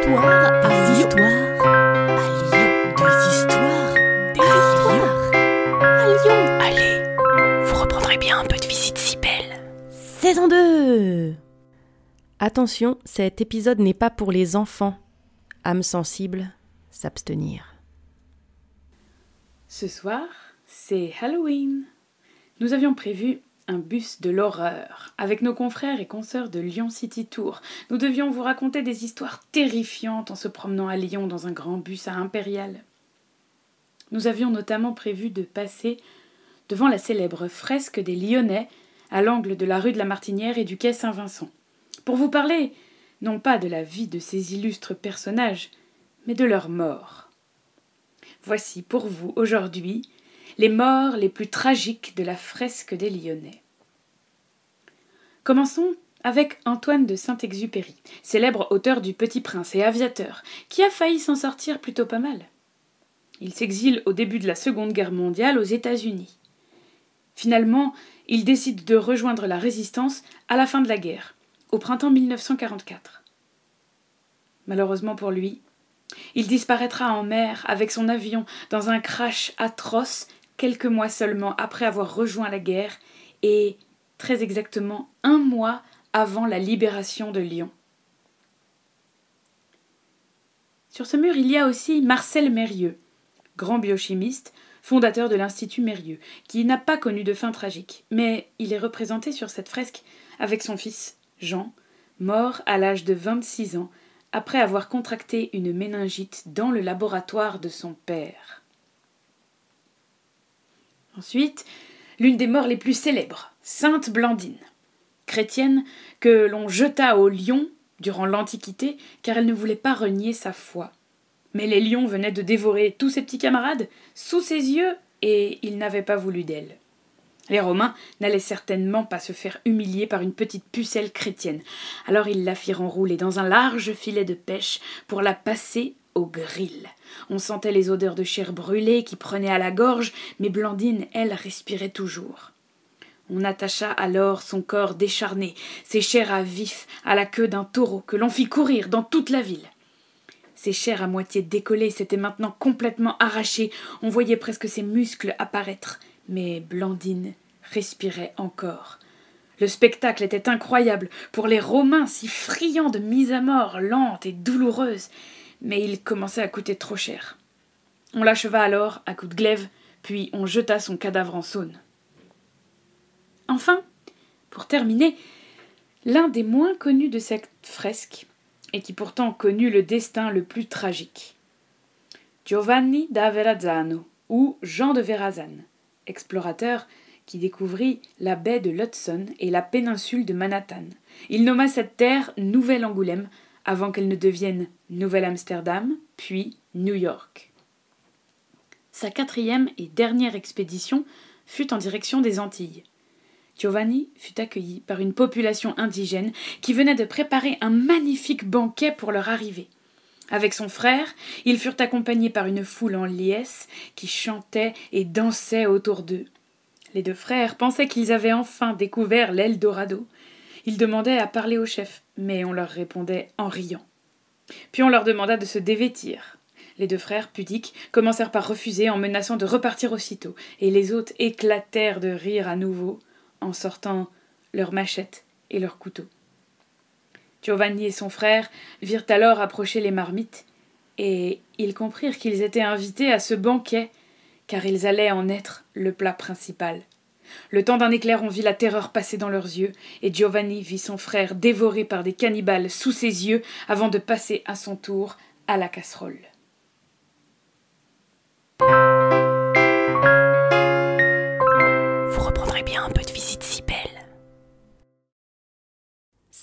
histoires à Lyon. histoires à Lyon. Des histoires, des histoires à Lyon. Allez, vous reprendrez bien un peu de visite si belle. Saison 2 Attention, cet épisode n'est pas pour les enfants. Âme sensible, s'abstenir. Ce soir, c'est Halloween. Nous avions prévu un bus de l'horreur. Avec nos confrères et consoeurs de Lyon City Tour, nous devions vous raconter des histoires terrifiantes en se promenant à Lyon dans un grand bus à Impérial. Nous avions notamment prévu de passer devant la célèbre fresque des Lyonnais à l'angle de la rue de la Martinière et du quai Saint-Vincent, pour vous parler non pas de la vie de ces illustres personnages, mais de leur mort. Voici pour vous aujourd'hui les morts les plus tragiques de la fresque des Lyonnais. Commençons avec Antoine de Saint-Exupéry, célèbre auteur du Petit Prince et aviateur, qui a failli s'en sortir plutôt pas mal. Il s'exile au début de la Seconde Guerre mondiale aux États-Unis. Finalement, il décide de rejoindre la résistance à la fin de la guerre, au printemps 1944. Malheureusement pour lui, il disparaîtra en mer avec son avion dans un crash atroce quelques mois seulement après avoir rejoint la guerre et très exactement un mois avant la libération de Lyon. Sur ce mur, il y a aussi Marcel Mérieux, grand biochimiste, fondateur de l'Institut Mérieux, qui n'a pas connu de fin tragique, mais il est représenté sur cette fresque avec son fils, Jean, mort à l'âge de 26 ans après avoir contracté une méningite dans le laboratoire de son père. Ensuite, l'une des morts les plus célèbres, Sainte Blandine, chrétienne que l'on jeta au lion durant l'Antiquité car elle ne voulait pas renier sa foi. Mais les lions venaient de dévorer tous ses petits camarades sous ses yeux et il n'avait pas voulu d'elle. Les Romains n'allaient certainement pas se faire humilier par une petite pucelle chrétienne, alors ils la firent enrouler dans un large filet de pêche pour la passer au grill. On sentait les odeurs de chair brûlée qui prenaient à la gorge, mais Blandine, elle, respirait toujours. On attacha alors son corps décharné, ses chairs à vif, à la queue d'un taureau que l'on fit courir dans toute la ville. Ses chairs à moitié décollées s'étaient maintenant complètement arrachées, on voyait presque ses muscles apparaître, mais Blandine respirait encore. Le spectacle était incroyable pour les Romains si friands de mise à mort lente et douloureuse mais il commençait à coûter trop cher. On l'acheva alors à coups de glaive, puis on jeta son cadavre en saône. Enfin, pour terminer, l'un des moins connus de cette fresque, et qui pourtant connut le destin le plus tragique. Giovanni da Verrazzano, ou Jean de Verrazane, explorateur qui découvrit la baie de l'Hudson et la péninsule de Manhattan. Il nomma cette terre Nouvelle-Angoulême avant qu'elle ne devienne Nouvelle-Amsterdam, puis New York. Sa quatrième et dernière expédition fut en direction des Antilles. Giovanni fut accueilli par une population indigène qui venait de préparer un magnifique banquet pour leur arrivée. Avec son frère, ils furent accompagnés par une foule en liesse qui chantait et dansait autour d'eux. Les deux frères pensaient qu'ils avaient enfin découvert l'Eldorado. Ils demandaient à parler au chef, mais on leur répondait en riant. Puis on leur demanda de se dévêtir. Les deux frères, pudiques, commencèrent par refuser en menaçant de repartir aussitôt, et les autres éclatèrent de rire à nouveau en sortant leurs machettes et leurs couteaux. Giovanni et son frère virent alors approcher les marmites, et ils comprirent qu'ils étaient invités à ce banquet, car ils allaient en être le plat principal. Le temps d'un éclair, on vit la terreur passer dans leurs yeux, et Giovanni vit son frère dévoré par des cannibales sous ses yeux avant de passer à son tour à la casserole.